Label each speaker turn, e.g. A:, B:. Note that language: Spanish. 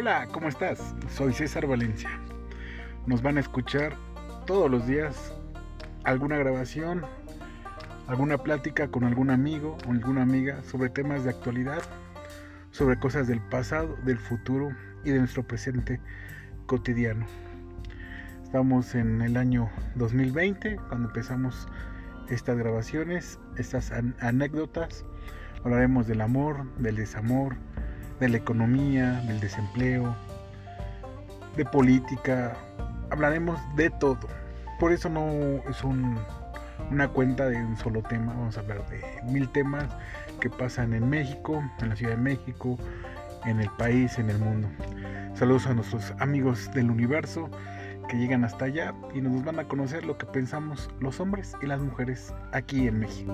A: Hola, ¿cómo estás? Soy César Valencia. Nos van a escuchar todos los días alguna grabación, alguna plática con algún amigo o alguna amiga sobre temas de actualidad, sobre cosas del pasado, del futuro y de nuestro presente cotidiano. Estamos en el año 2020 cuando empezamos estas grabaciones, estas anécdotas. Hablaremos del amor, del desamor, de la economía, del desempleo, de política. Hablaremos de todo. Por eso no es una cuenta de un solo tema. Vamos a hablar de mil temas que pasan en México, en la Ciudad de México, en el país, en el mundo. Saludos a nuestros amigos del universo que llegan hasta allá y nos van a conocer lo que pensamos los hombres y las mujeres aquí en México.